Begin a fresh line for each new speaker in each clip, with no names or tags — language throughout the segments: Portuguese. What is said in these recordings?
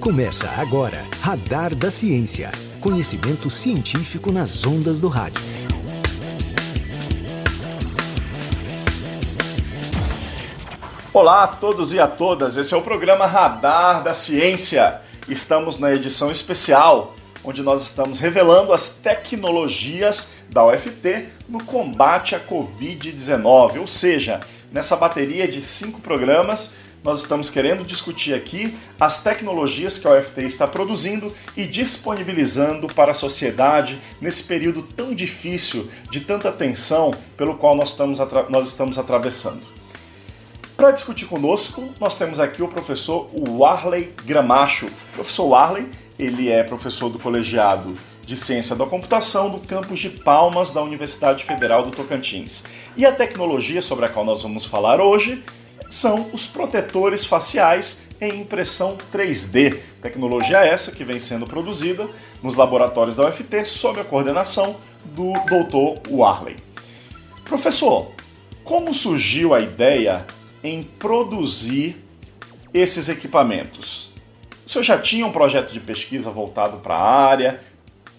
Começa agora, Radar da Ciência. Conhecimento científico nas ondas do rádio.
Olá a todos e a todas, esse é o programa Radar da Ciência. Estamos na edição especial, onde nós estamos revelando as tecnologias da UFT no combate à Covid-19, ou seja, nessa bateria de cinco programas nós estamos querendo discutir aqui as tecnologias que a UFT está produzindo e disponibilizando para a sociedade nesse período tão difícil, de tanta tensão pelo qual nós estamos, nós estamos atravessando. Para discutir conosco, nós temos aqui o professor Warley Gramacho. O professor Warley, ele é professor do colegiado de Ciência da Computação do campus de Palmas da Universidade Federal do Tocantins. E a tecnologia sobre a qual nós vamos falar hoje são os protetores faciais em impressão 3D. Tecnologia essa que vem sendo produzida nos laboratórios da UFT sob a coordenação do Dr. Warley. Professor, como surgiu a ideia em produzir esses equipamentos? O senhor já tinha um projeto de pesquisa voltado para a área?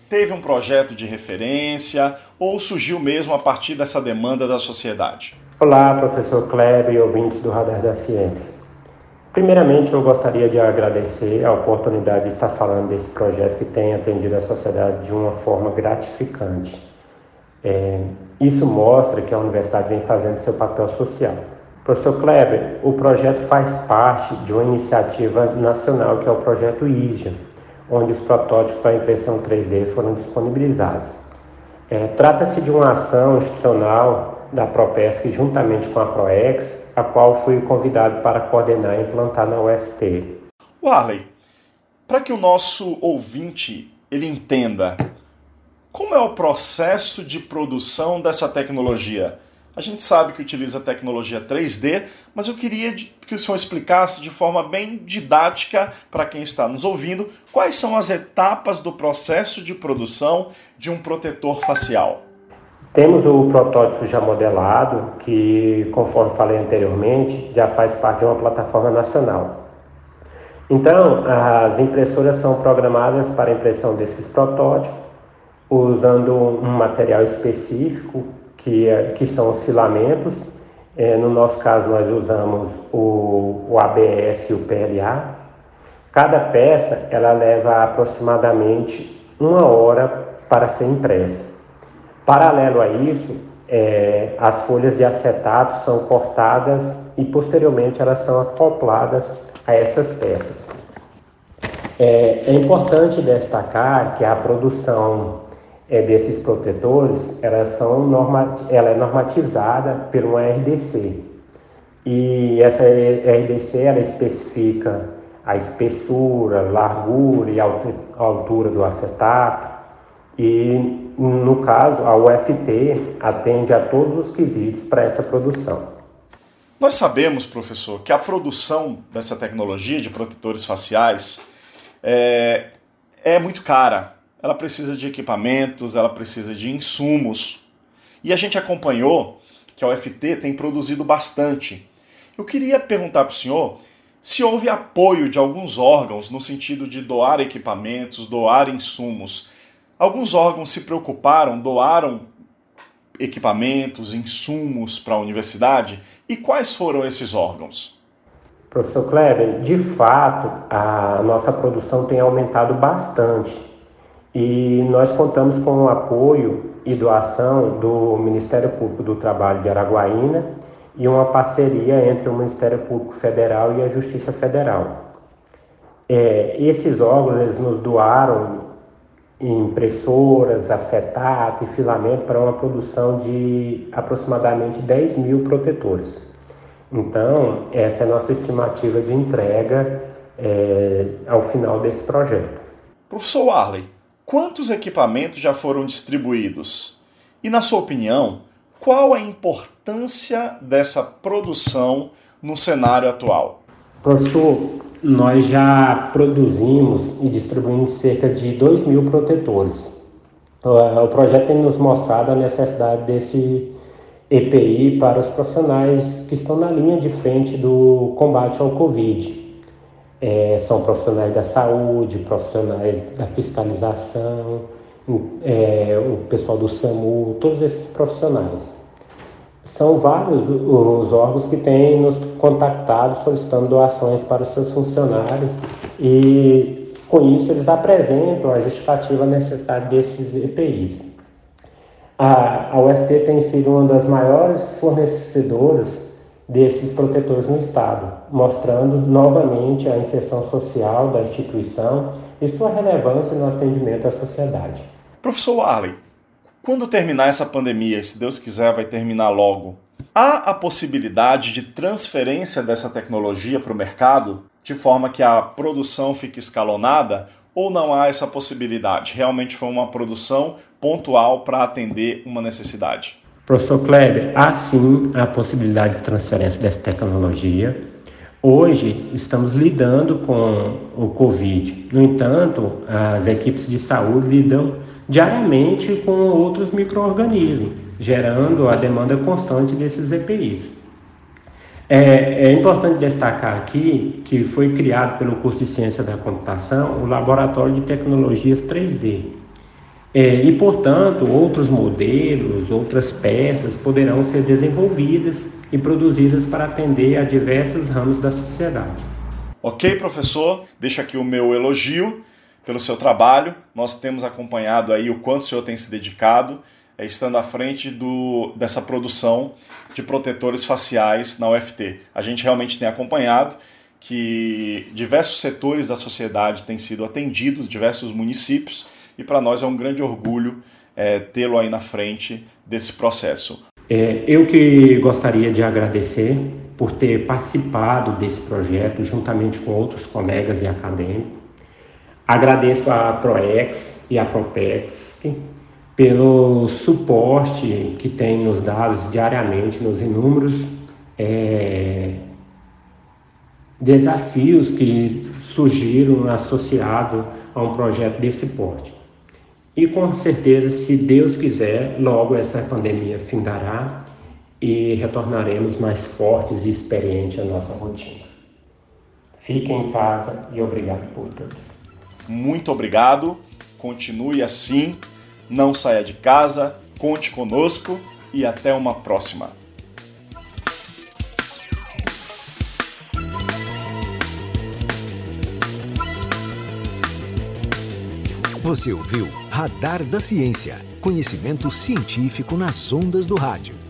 Teve um projeto de referência ou surgiu mesmo a partir dessa demanda da sociedade?
Olá, professor Kleber e ouvintes do Radar da Ciência. Primeiramente, eu gostaria de agradecer a oportunidade de estar falando desse projeto que tem atendido a sociedade de uma forma gratificante. É, isso mostra que a universidade vem fazendo seu papel social. Professor Kleber, o projeto faz parte de uma iniciativa nacional que é o projeto IJA, onde os protótipos para impressão 3D foram disponibilizados. É, Trata-se de uma ação institucional da ProPesc juntamente com a ProEx, a qual fui convidado para coordenar e implantar na UFT.
Warley, para que o nosso ouvinte ele entenda como é o processo de produção dessa tecnologia. A gente sabe que utiliza a tecnologia 3D, mas eu queria que o senhor explicasse de forma bem didática para quem está nos ouvindo quais são as etapas do processo de produção de um protetor facial.
Temos o protótipo já modelado, que, conforme falei anteriormente, já faz parte de uma plataforma nacional. Então, as impressoras são programadas para a impressão desses protótipos, usando um material específico, que, é, que são os filamentos. É, no nosso caso, nós usamos o, o ABS e o PLA. Cada peça ela leva aproximadamente uma hora para ser impressa. Paralelo a isso, é, as folhas de acetato são cortadas e posteriormente elas são acopladas a essas peças. É, é importante destacar que a produção é, desses protetores elas são normat ela é normatizada por uma RDC e essa RDC ela especifica a espessura, largura e altura do acetato e no caso, a UFT atende a todos os quesitos para essa produção.
Nós sabemos, professor, que a produção dessa tecnologia de protetores faciais é, é muito cara. Ela precisa de equipamentos, ela precisa de insumos. E a gente acompanhou que a UFT tem produzido bastante. Eu queria perguntar para o senhor se houve apoio de alguns órgãos no sentido de doar equipamentos, doar insumos Alguns órgãos se preocuparam, doaram equipamentos, insumos para a universidade. E quais foram esses órgãos?
Professor Kleber, de fato, a nossa produção tem aumentado bastante e nós contamos com o apoio e doação do Ministério Público do Trabalho de Araguaína e uma parceria entre o Ministério Público Federal e a Justiça Federal. É, esses órgãos eles nos doaram impressoras, acetato e filamento para uma produção de aproximadamente 10 mil protetores. Então, essa é a nossa estimativa de entrega é, ao final desse projeto.
Professor Warley, quantos equipamentos já foram distribuídos? E, na sua opinião, qual a importância dessa produção no cenário atual?
Professor, nós já produzimos e distribuímos cerca de 2 mil protetores. O projeto tem nos mostrado a necessidade desse EPI para os profissionais que estão na linha de frente do combate ao Covid. é, são profissionais da saúde, profissionais da fiscalização, é, o pessoal do SAMU, todos esses profissionais. São vários os órgãos que têm nos contactado solicitando doações para os seus funcionários e com isso eles apresentam a justificativa necessária desses EPIs. A, a UFT tem sido uma das maiores fornecedoras desses protetores no Estado, mostrando novamente a inserção social da instituição e sua relevância no atendimento à sociedade.
Professor Warley, quando terminar essa pandemia, se Deus quiser vai terminar logo, há a possibilidade de transferência dessa tecnologia para o mercado de forma que a produção fique escalonada ou não há essa possibilidade? Realmente foi uma produção pontual para atender uma necessidade?
Professor Kleber, há sim a possibilidade de transferência dessa tecnologia. Hoje estamos lidando com o Covid. No entanto, as equipes de saúde lidam diariamente com outros micro-organismos, gerando a demanda constante desses EPIs. É, é, importante destacar aqui que foi criado pelo curso de Ciência da Computação o Laboratório de Tecnologias 3D. É, e, portanto, outros modelos, outras peças poderão ser desenvolvidas e produzidas para atender a diversos ramos da sociedade.
Ok, professor, deixo aqui o meu elogio pelo seu trabalho. Nós temos acompanhado aí o quanto o senhor tem se dedicado é, estando à frente do, dessa produção de protetores faciais na UFT. A gente realmente tem acompanhado que diversos setores da sociedade têm sido atendidos, diversos municípios, e para nós é um grande orgulho é, tê-lo aí na frente desse processo.
É, eu que gostaria de agradecer por ter participado desse projeto juntamente com outros colegas e acadêmicos. Agradeço a ProEx e a Propex pelo suporte que tem nos dado diariamente nos inúmeros é, desafios que surgiram associados a um projeto desse porte. E com certeza, se Deus quiser, logo essa pandemia findará e retornaremos mais fortes e experientes à nossa rotina. Fiquem em casa e obrigado por tudo.
Muito obrigado. Continue assim não saia de casa, conte conosco e até uma próxima.
Você ouviu Radar da Ciência, conhecimento científico nas ondas do rádio.